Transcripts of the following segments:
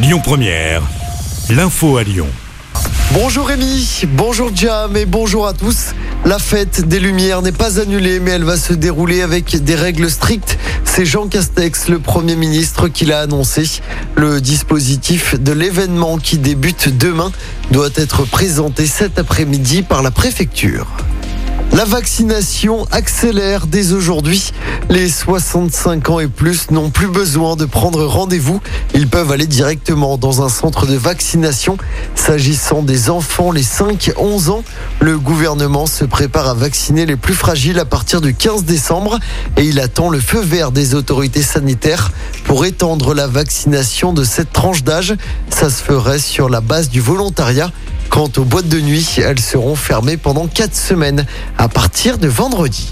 Lyon Première, l'info à Lyon. Bonjour Rémi, bonjour Jam et bonjour à tous. La fête des Lumières n'est pas annulée mais elle va se dérouler avec des règles strictes. C'est Jean Castex, le Premier ministre, qui l'a annoncé. Le dispositif de l'événement qui débute demain doit être présenté cet après-midi par la préfecture. La vaccination accélère dès aujourd'hui. Les 65 ans et plus n'ont plus besoin de prendre rendez-vous. Ils peuvent aller directement dans un centre de vaccination. S'agissant des enfants, les 5-11 ans, le gouvernement se prépare à vacciner les plus fragiles à partir du 15 décembre et il attend le feu vert des autorités sanitaires pour étendre la vaccination de cette tranche d'âge. Ça se ferait sur la base du volontariat. Quant aux boîtes de nuit, elles seront fermées pendant 4 semaines à partir de vendredi.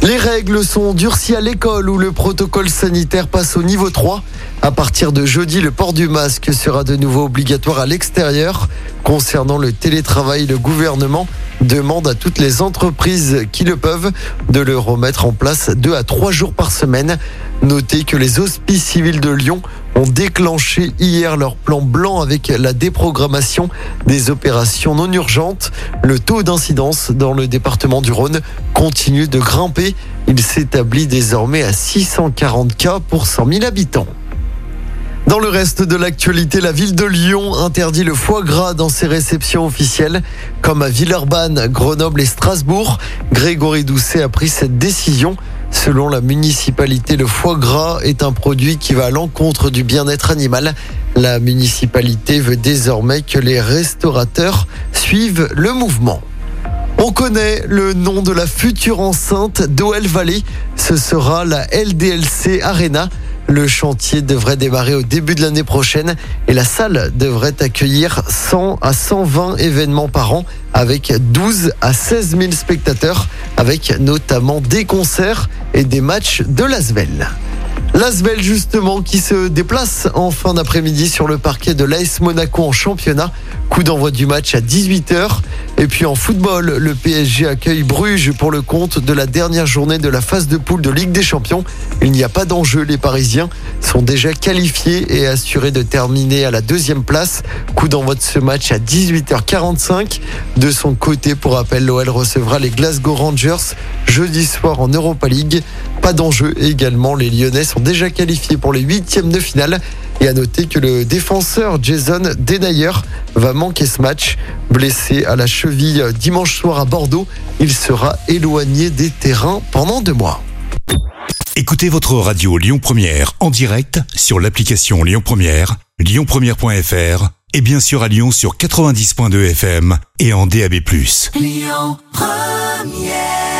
Les règles sont durcies à l'école où le protocole sanitaire passe au niveau 3. À partir de jeudi, le port du masque sera de nouveau obligatoire à l'extérieur. Concernant le télétravail, le gouvernement demande à toutes les entreprises qui le peuvent de le remettre en place deux à trois jours par semaine. Notez que les hospices civils de Lyon ont déclenché hier leur plan blanc avec la déprogrammation des opérations non urgentes. Le taux d'incidence dans le département du Rhône continue de grimper. Il s'établit désormais à 640 cas pour 100 000 habitants. Dans le reste de l'actualité, la ville de Lyon interdit le foie gras dans ses réceptions officielles, comme à Villeurbanne, Grenoble et Strasbourg. Grégory Doucet a pris cette décision. Selon la municipalité, le foie gras est un produit qui va à l'encontre du bien-être animal. La municipalité veut désormais que les restaurateurs suivent le mouvement. On connaît le nom de la future enceinte d'OL Valley. Ce sera la LDLC Arena. Le chantier devrait démarrer au début de l'année prochaine et la salle devrait accueillir 100 à 120 événements par an avec 12 à 16 000 spectateurs avec notamment des concerts et des matchs de l'Asvel. L'Asvel justement qui se déplace en fin d'après-midi sur le parquet de l'AS Monaco en championnat. Coup d'envoi du match à 18h. Et puis en football, le PSG accueille Bruges pour le compte de la dernière journée de la phase de poule de Ligue des Champions. Il n'y a pas d'enjeu, les Parisiens sont déjà qualifiés et assurés de terminer à la deuxième place. Coup d'envoi de ce match à 18h45. De son côté, pour rappel, l'OL recevra les Glasgow Rangers jeudi soir en Europa League. Pas d'enjeu également, les Lyonnais sont déjà qualifiés pour les huitièmes de finale. Et à noter que le défenseur Jason Denayer va manquer ce match. Blessé à la cheville dimanche soir à Bordeaux, il sera éloigné des terrains pendant deux mois. Écoutez votre radio Lyon Première en direct sur l'application Lyon Première, lyonpremière.fr et bien sûr à Lyon sur 90.2 FM et en DAB+. Lyon Première